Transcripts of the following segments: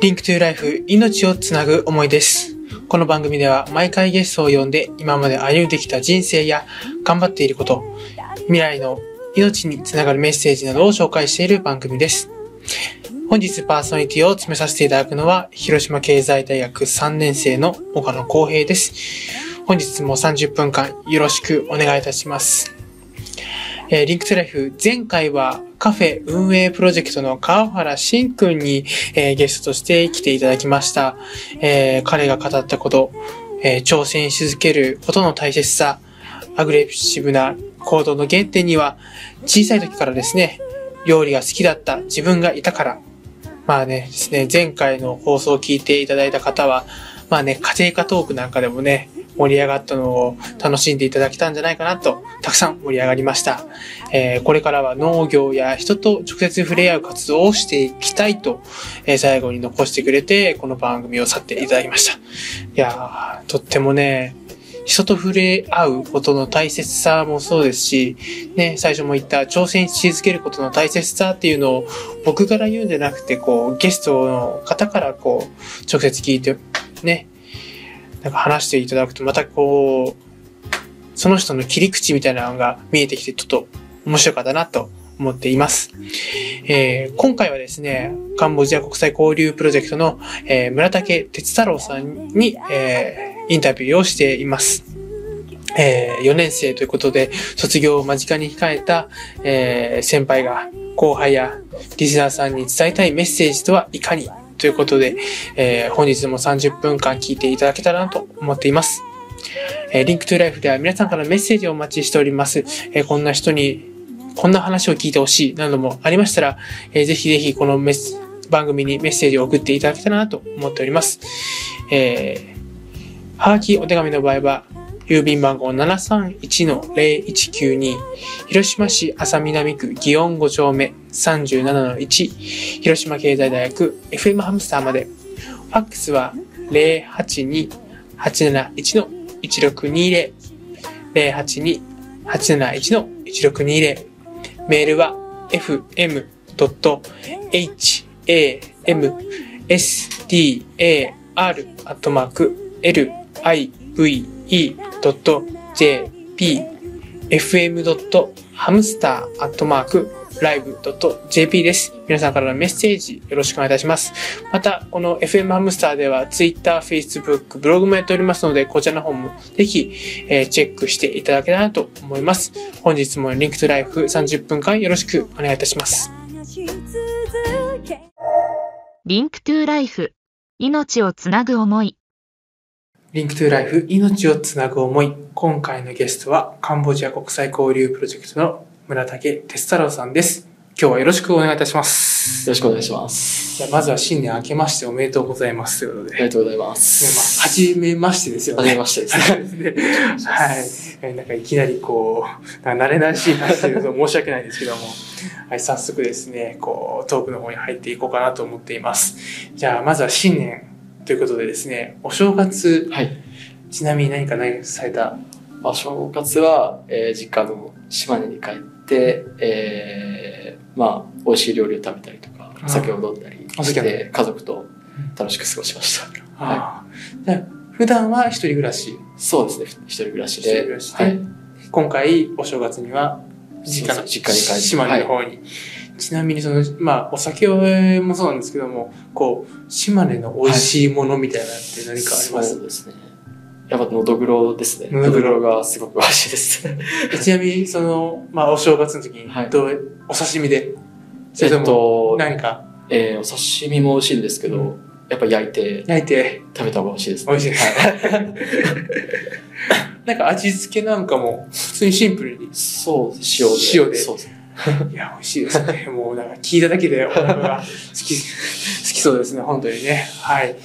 Link to Life 命をつなぐ思いです。この番組では毎回ゲストを呼んで今まで歩んできた人生や頑張っていること、未来の命につながるメッセージなどを紹介している番組です。本日パーソナリティを務めさせていただくのは広島経済大学3年生の岡野光平です。本日も30分間よろしくお願いいたします。えー Link to Life、前回はカフェ運営プロジェクトの川原慎くんに、えーゲストとして来ていただきました。えー彼が語ったこと、え挑戦し続けることの大切さ、アグレッシブな行動の原点には、小さい時からですね、料理が好きだった自分がいたから、まあね、ですね、前回の放送を聞いていただいた方は、まあね、家庭科トークなんかでもね、盛り上がったのを楽しんでいただけたんじゃないかなと、たくさん盛り上がりました。えーこれからは農業や人と直接触れ合う活動をしていきたいと、えー最後に残してくれて、この番組を去っていただきました。いやー、とってもね、人と触れ合うことの大切さもそうですし、ね、最初も言った挑戦し続けることの大切さっていうのを僕から言うんじゃなくて、こう、ゲストの方からこう、直接聞いて、ね、なんか話していただくと、またこう、その人の切り口みたいなのが見えてきて、ちょっと面白かったなと思っています。えー今回はですね、カンボジア国際交流プロジェクトの、えー村武鉄太郎さんに、えーインタビューをしています。え4年生ということで、卒業を間近に控えた、えー先輩が後輩やリスナーさんに伝えたいメッセージとはいかにということで、えー本日も30分間聞いていただけたらなと思っています。えー Link to Life では皆さんからメッセージをお待ちしております。えーこんな人に、こんな話を聞いてほしいなどもありましたら、えーぜひぜひこのメス番組にメッセージを送っていただけたらなと思っております。えーはがきお手紙の場合は、郵便番号731-0192、広島市安佐南区祇園5丁目37-1、広島経済大学 FM ハムスターまで、ファックスは082-871-1620、082-871-1620、メールは fm.hamstar.li fve.jp fm.hamster.live.jp です。皆さんからのメッセージよろしくお願いいたします。また、この FM ハムスターでは Twitter、Facebook、ブログもやっておりますので、こちらの方もぜひ、えーチェックしていただけたらと思います。本日も Link to Life 30分間よろしくお願いいたします。 Link to Life。命をつなぐ思い。 Link to Life 命をつなぐ思い。今回のゲストはカンボジア国際交流プロジェクトの村武鉄太郎さんです。今日はよろしくお願いいたします。よろしくお願いします。じゃあまずは新年明けましておめでとうございますということで。ありがとうございま。まあ、はじめましてですよね。はじめましてですね。はい。えなんかいきなりこう、慣れなしい話で申し訳ないですけども、はい、早速ですね、こう、トークの方に入っていこうかなと思っています。じゃあ、まずは新年ということでですね、お正月、はい。ちなみに何か何かされた？まあ、正月は、えー実家の島根に帰って、えーまあ、美味しい料理を食べたりとか、あお酒を飲んだりして、家族と楽しく過ごしました。はああ。じゃあ、普段は一人暮らし？い。そうですね。一人暮らしで。しで、はい。今回お正月には実家の実家に帰って島根の方に、ちなみにそのまあお酒もそうなんですけどもこう島根の美味しいものみたいなのって何かあります、そうですね。やっぱ、のどぐろですね。のどぐろがすごく美味しいですね。えちなみにそのまあお正月の時にはいどう、お刺身で？そえっれともと、何か？えーお刺身も美味しいんですけど、うんやっぱ焼いて焼いて食べた方が美味しいですね。美味しいです、はい なんか味付けなんかも普通にシンプルにそう。塩で。塩でそうです。いや、美味しいですね。もうなんか聞いただけでお腹が好き、好きそうですね、本当にね。はい。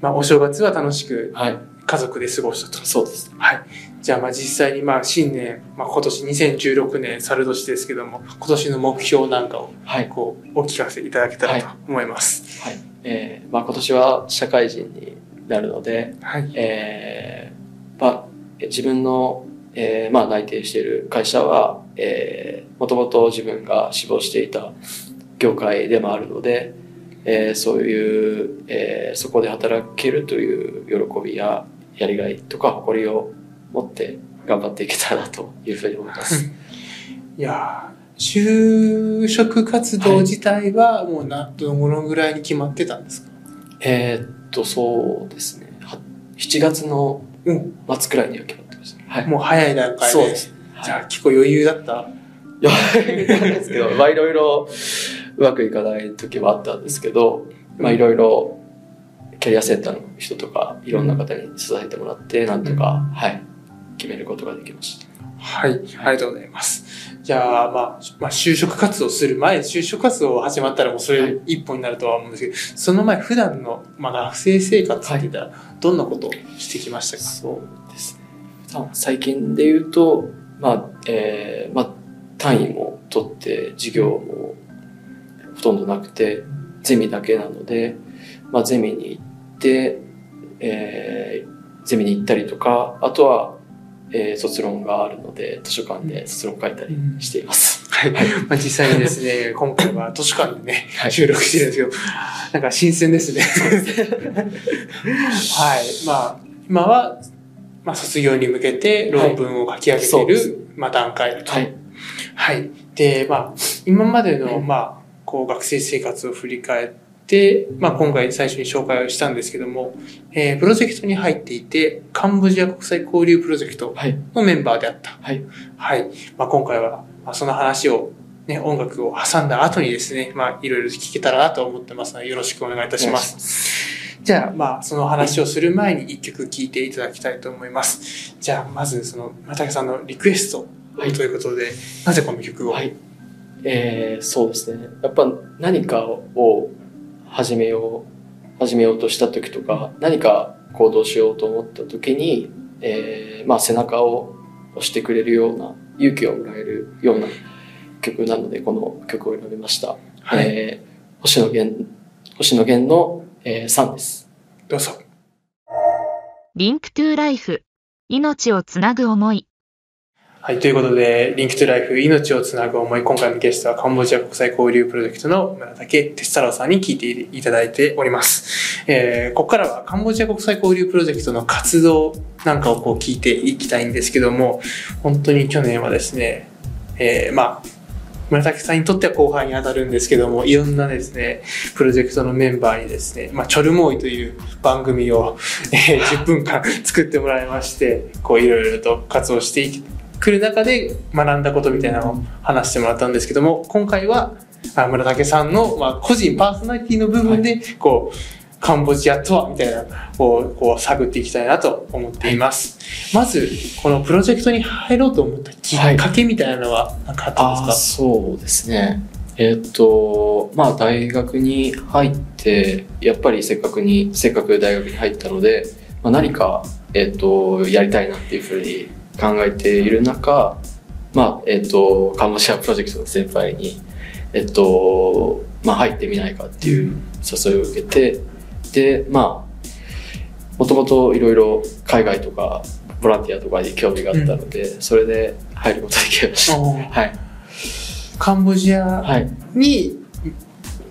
まあ、お正月は楽しくはい。家族で過ごしたと。そうです。はい。じゃあ、まあ実際にまあ新年、まあ今年2016年猿年ですけども、今年の目標なんかをはい。こう、お聞かせいただけたらと思います。はい。えー、まあ今年は社会人になるので、はい。えー、まあ、自分の、えー、まあ内定している会社は、えー、もともと自分が志望していた業界でもあるので、えーそういう、えーそこで働けるという喜びややりがいとか誇りを持って頑張っていけたらなというふうに思います。いやー就職活動自体はもうな、どのぐらいに決まってたんですか？えーっと、そうですね。は7月のうん。末くらいには決まってました。はい。もう早い段階で。そうです。じゃあ結構余裕だったいや、なんですけど、まあいろいろうまくいかない時もあったんですけど、まあいろいろキャリアセンターの人とかいろんな方に支えてもらって、なんとか、はい、決めることができました。はい、ありがとうございます。じゃあ、まあ、まあ、就職活動する前、就職活動始まったらもうそれ一本になるとは思うんですけど、その前、普段の、まあ、学生生活って言ったら、どんなことをしてきましたか、そうですね。最近で言うと、まあ、えー、まあ、単位も取って、授業もほとんどなくて、ゼミだけなので、まあ、ゼミに行って、えー、ゼミに行ったりとか、あとは、えー、卒論があるので、図書館で卒論書いたりしています。はい。まあ、実際にですね、今回は図書館でね、はい収録してるんですけど、なんか新鮮ですね。はい。まあ、今は、まあ、卒業に向けて論文を書き上げていそうでる、まあ、段階と。はい。はい。で、まあ、今までの、うんまあ、こう、学生生活を振り返って、まあ、今回最初に紹介をしたんですけども、えー、プロジェクトに入っていて、カンボジア国際交流プロジェクトはい。のメンバーであった。はい。はい。まあ、今回は、まあ、その話を、ね、音楽を挟んだ後にですね、まあ、いろいろ聞けたらなと思ってますので、よろしくお願いいたします。す。じゃあ、まあ、その話をする前に一曲聴いていただきたいと思います。じゃあ、まず、その、またけさんのリクエストはいということで、なぜこの曲を、はい。えー、そうですね。やっぱ何かを始めよう、始めようとした時とか、何か行動しようと思った時に、えー、まあ背中を押してくれるような、勇気をもらえるような曲なので、この曲を選びました。はい、えー、星野源、星野源の、えー、3です。どうぞ。リンクトゥライフ。命をつなぐ思い。はい、ということで、 Link to Life 命をつなぐ思い、今回のゲストはカンボジア国際交流プロジェクトの村武鉄太郎さんに聞いていただいております。えー、ここからはカンボジア国際交流プロジェクトの活動なんかをこう聞いていきたいんですけども、本当に去年はですね、えー、まあ、村武さんにとっては後輩に当たるんですけども、いろんなですね、プロジェクトのメンバーにですね、まあ、チョルモーイという番組を、えー、10分間作ってもらいまして、こういろいろと活動していきくる中で学んだことみたいなのを話してもらったんですけども、今回はあ村竹さんの、まあ、個人パーソナリティの部分で、こう、カンボジアとはみたいなをこう探っていきたいなと思っています。まず、このプロジェクトに入ろうと思ったきっかけみたいなのは何かあったんですか？そうですね。えーっと、まあ大学に入って、やっぱりせっかくに、せっかく大学に入ったので、まあ、何か、えーっと、やりたいなっていうふうに考えている中、まあ、えーっと、カンボジアプロジェクトの先輩に、えーっと、まあ入ってみないかっていう誘いを受けて、で、まあ、もともといろいろ海外とか、ボランティアとかに興味があったので、それで入ることができました。かはい。カンボジアはい。に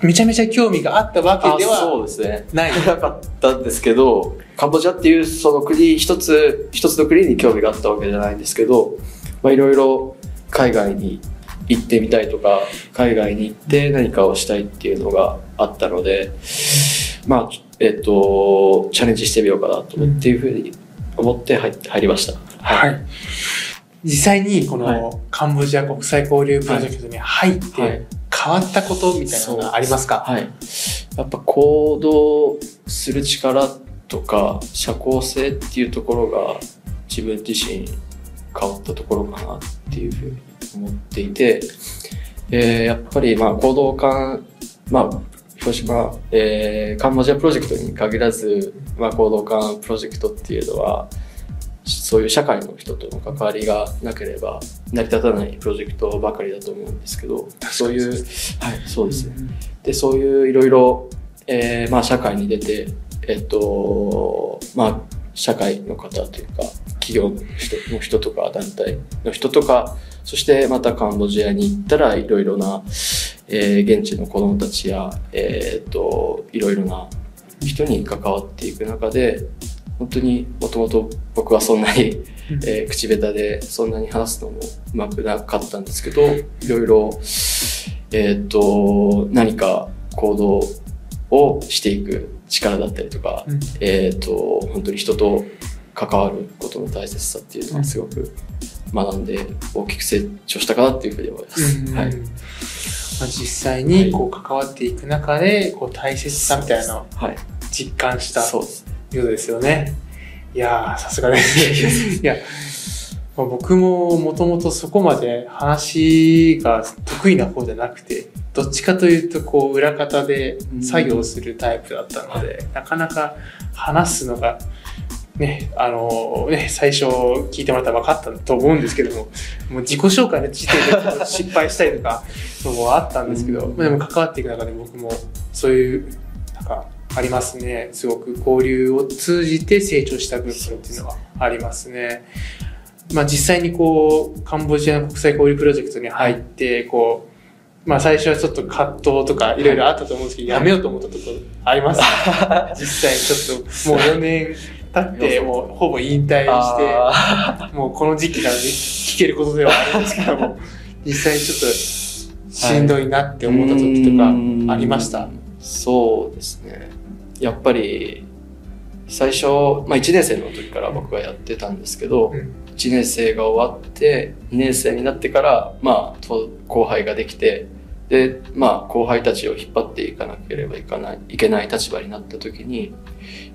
めちゃめちゃ興味があったわけあではそうですね。ない。なかったんですけど、カンボジアっていうその国一つ、一つの国に興味があったわけじゃないんですけど、まあいろいろ海外に行ってみたいとか、海外に行って何かをしたいっていうのがあったので、まあ、えっと、チャレンジしてみようかなと思っていうふうに思って入入りました。は。い。実際にこはいのカンボジア国際交流プロジェクトに入ってはい変わったことみたいなのがありますか？はい。やっぱ行動する力とか社交性っていうところが自分自身変わったところかなっていうふうに思っていて、えーやっぱりまあ行動感、まあ、広島、えーカンボジアプロジェクトに限らず、まあ、行動感プロジェクトっていうのは、そういう社会の人との関わりがなければ成り立たないプロジェクトばかりだと思うんですけど、そういう、はい、そうですね。で、そういういろいろ、えーまあ社会に出て、えっと、まあ社会の方というか、企業の人の人とか、団体の人とか、そしてまたカンボジアに行ったらいろいろな、えー現地の子供たちや、えーっと、いろいろな人に関わっていく中で、本当にもともと僕はそんなに、えー口下手でそんなに話すのもうまくなかったんですけど、いろいろ、えーっと、何か行動をしていく力だったりとか、うんえーっと、本当に人と関わることの大切さっていうのはすごく学んで大きく成長したかなっていうふうに思います。うんはい。まあ、実際にこう関わっていく中でこう大切さみたいなのをはい。実感したそうです。ようですよね。いやー、さすがです。いや、まあ僕ももともとそこまで話が得意な方じゃなくて、どっちかというとこう裏方で作業するタイプだったので、なかなか話すのが、ね、あのね、最初聞いてもらったら分かったと思うんですけども、もう自己紹介の時点で失敗したりとか、のもあったんですけど、うんまあ、でも関わっていく中で僕もそういう、なんか、ありますね。すごく交流を通じて成長した部分っていうのはありますね。まあ実際にこう、カンボジアの国際交流プロジェクトに入って、こう、まあ最初はちょっと葛藤とかい。ろいろあったと思うんですけど、やめようと思ったところあります、実際ちょっともう4年経って、もうほぼ引退して、あもうこの時期なので聞けることではあるんですけども、実際にちょっとしんどいなってー思った時とかありました？そうですね。やっぱり、最初、まあ1年生の時から僕はやってたんですけど、うん。1年生が終わって、2年生になってから、まあ、と後輩ができて、で、まあ、後輩たちを引っ張っていかなければいかない、いけない立場になった時に、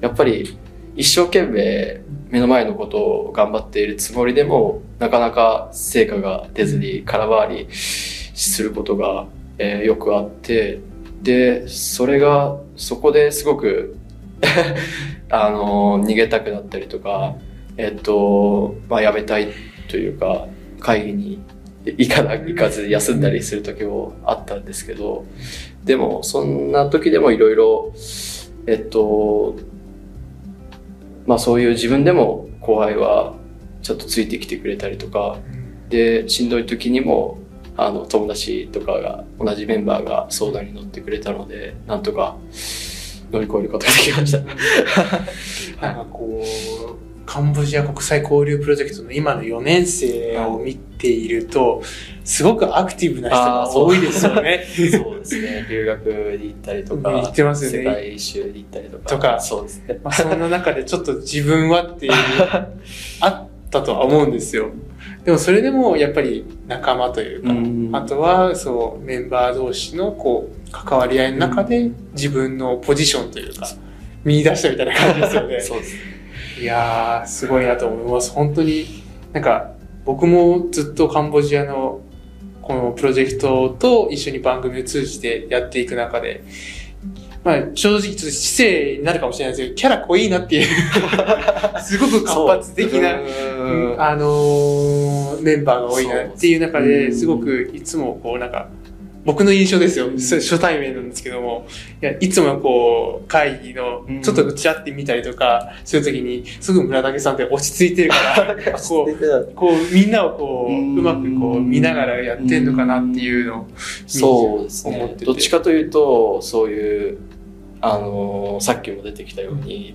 やっぱり、一生懸命目の前のことを頑張っているつもりでも、なかなか成果が出ずに空回りすることが、えーよくあって、で、それが、そこですごく、あの、逃げたくなったりとか、えっと、まあ、辞めたいというか、会議に行かな、行かず休んだりする時もあったんですけど、でも、そんな時でもいろいろ、えっと、まあそういう自分でも後輩はちょっとついてきてくれたりとか、で、しんどい時にも、あの、友達とかが、同じメンバーが相談に乗ってくれたので、なんとか乗り越えることができました。なんかこう、カンボジア国際交流プロジェクトの今の4年生を見ていると、すごくアクティブな人が多いですよね。そうですね。留学に行ったりとか、行ってますよね世界一周に行ったりとか。とかそうですね。まあそんな中でちょっと自分はっていう、あったとは思うんですよ。でもそれでもやっぱり仲間というか、うんあとはそうメンバー同士のこう関わり合いの中で自分のポジションというか見出したみたいな感じですよね。そうです。いやー、すごいなと思います。本当に、なんか、僕もずっとカンボジアのこのプロジェクトと一緒に番組を通じてやっていく中で、まあ正直ちょっと失礼になるかもしれないですけど、キャラ濃いなっていう、すごく活発的な、あのーメンバーが多いなっていう中うで、んすごくいつもこうなんか、僕の印象ですよ。うん。そ初対面なんですけども、いや、いつもこう、会議のうん、ちょっとちらって見たりとか、するときに、すぐ村竹さんって落ち着いてるから、こう、こう、みんなをこう、ううんまくこう、見ながらやってんのかなっていうのを、そうですね。思ってて。どっちかというと、そういう、あのーさっきも出てきたように、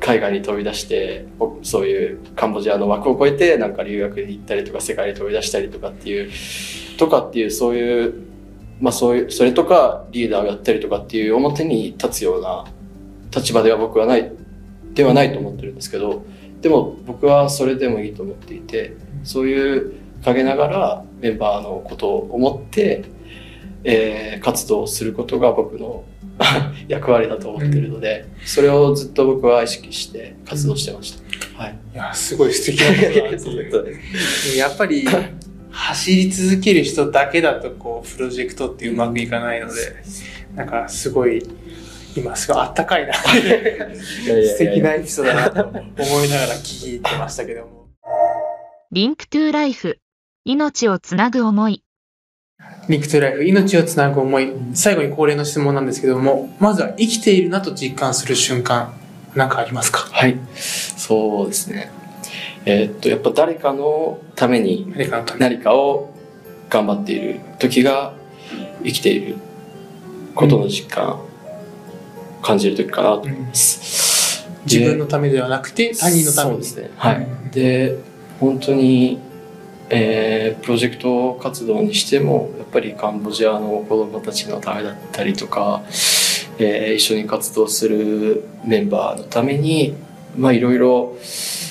海外に飛び出して、おそういうカンボジアの枠を超えて、なんか留学に行ったりとか、世界に飛び出したりとかっていう、とかっていう、そういう、まあそういう、それとかリーダーをやったりとかっていう表に立つような立場では僕はない、ではないと思ってるんですけど、でも僕はそれでもいいと思っていて、そういう陰ながらメンバーのことを思って、えー活動することが僕の 役割だと思ってるので、それをずっと僕は意識して活動してました。はい。いや、すごい素敵なことだ。やっぱり、走り続ける人だけだと、こう、プロジェクトってうまくいかないので、なんかすごい、今すごいあったかいな、素敵なエピソードだなと思いながら聞いてましたけども。Link to Life。命をつなぐ思い。 Link to Life、命をつなぐ思い。最後に恒例の質問なんですけども、まずは生きているなと実感する瞬間、何かありますか？はい。そうですね。えーっと、やっぱ誰かのために何かを頑張っている時が生きていることの実感、感じる時かなと思います。自分のためではなくて他人のためにそうですね。はい。うんで、本当に、えープロジェクト活動にしても、やっぱりカンボジアの子供たちのためだったりとか、えー一緒に活動するメンバーのために、まあいろいろ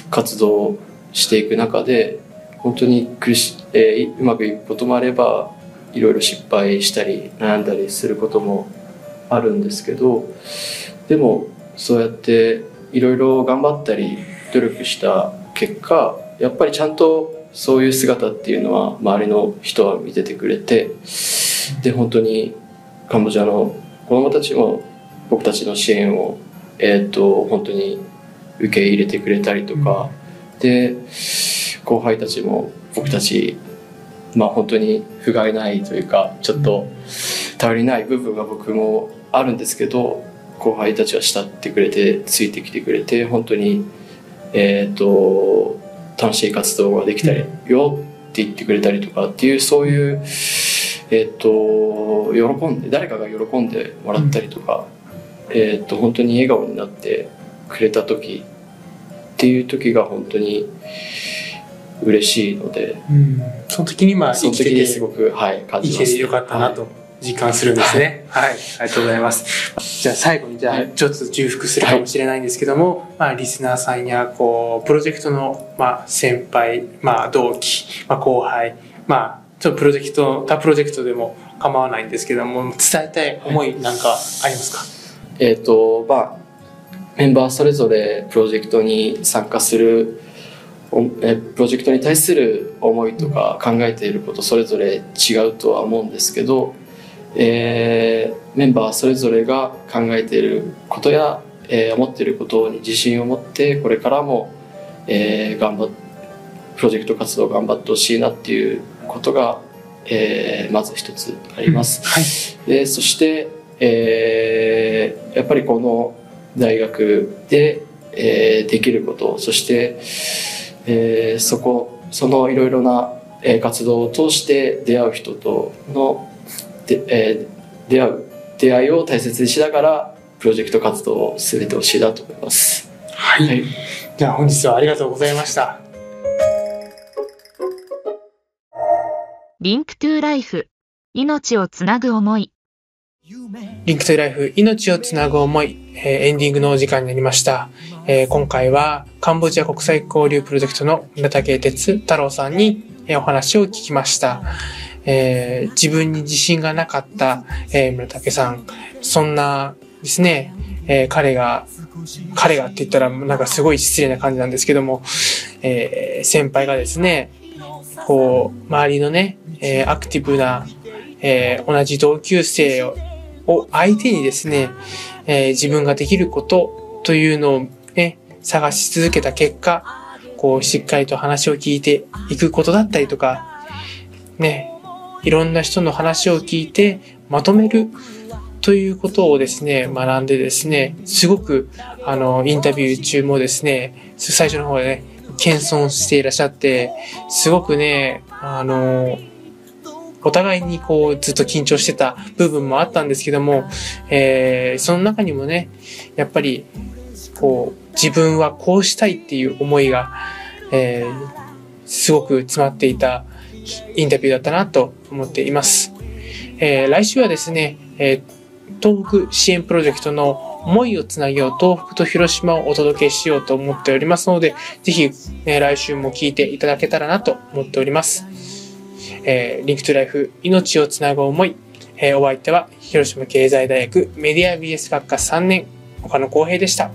活動していく中で、本当に苦し、えーうまくいくこともあれば、いろいろ失敗したり悩んだりすることもあるんですけど、でもそうやっていろいろ頑張ったり努力した結果やっぱりちゃんとそういう姿っていうのは周りの人は見ててくれてで本当にカンボジアの子供たちも僕たちの支援を、えー、と本当に受け入れてくれたりとか、で後輩たちも僕たちまあ本当に不甲斐ないというかちょっと頼りない部分が僕もあるんですけど後輩たちは慕ってくれてついてきてくれて本当にえっ、と楽しい活動ができたりよって言ってくれたりとかっていうそういうえっ、と喜んで誰かが喜んでもらったりとか、えっ、と本当に笑顔になってくれた時っていう時が本当に嬉しいのでうん。その時にまあその生きててすごくはい感じます。生きててよかったなと実感するんですね。はい、ありがとうございます。じゃあ最後にじゃはい。あちょっと重複するかもしれないんですけども、まあリスナーさんやこうプロジェクトのまあ先輩、まあ同期、まあ後輩、まあちょっとプロジェクト他プロジェクトでも構わないんですけども伝えたい思いなんかありますか？えっ、とまあメンバーそれぞれプロジェクトに参加するプロジェクトに対する思いとか考えていることそれぞれ違うとは思うんですけど、えーメンバーそれぞれが考えていることや、えー思っていることに自信を持ってこれからも、えー頑張っプロジェクト活動頑張ってほしいなっていうことが、えーまず一つあります。はい。でそして、えーやっぱりこの大学で、えーできることそして、えーそこそのいろいろな、えー活動を通して出会う人とので、えー出会う出会いを大切にしながらプロジェクト活動を進めてほしいなと思います。はい。はい、じゃあ本日はありがとうございました。Link to Life。命をつなぐ思い。 Link to Life 命をつなぐ思い、えエンディングのお時間になりました、え今回はカンボジア国際交流プロジェクトの村武鉄太郎さんに、えお話を聞きました、えー自分に自信がなかった、え村武さん。そんなですね、え彼が彼がって言ったらなんかすごい失礼な感じなんですけども、え先輩がですねこう周りのね、えアクティブなえ同じ同級生をを相手にですね、えー自分ができることというのをね、探し続けた結果、こう、しっかりと話を聞いていくことだったりとか、ね、いろんな人の話を聞いてまとめるということをですね、学んでですね、すごく、あの、インタビュー中もですね、最初の方でね、謙遜していらっしゃって、すごくね、あの、お互いにこうずっと緊張してた部分もあったんですけども、えーその中にもね、やっぱりこう自分はこうしたいっていう思いが、えーすごく詰まっていたインタビューだったなと思っています。えー来週はですね、えー東北支援プロジェクトの思いをつなげよう東北と広島をお届けしようと思っておりますので、ぜひ、ね、来週も聞いていただけたらなと思っております。えー Link to Life 命をつなぐ思い、えーお相手は広島経済大学メディア BS 学科3年岡野光平でした。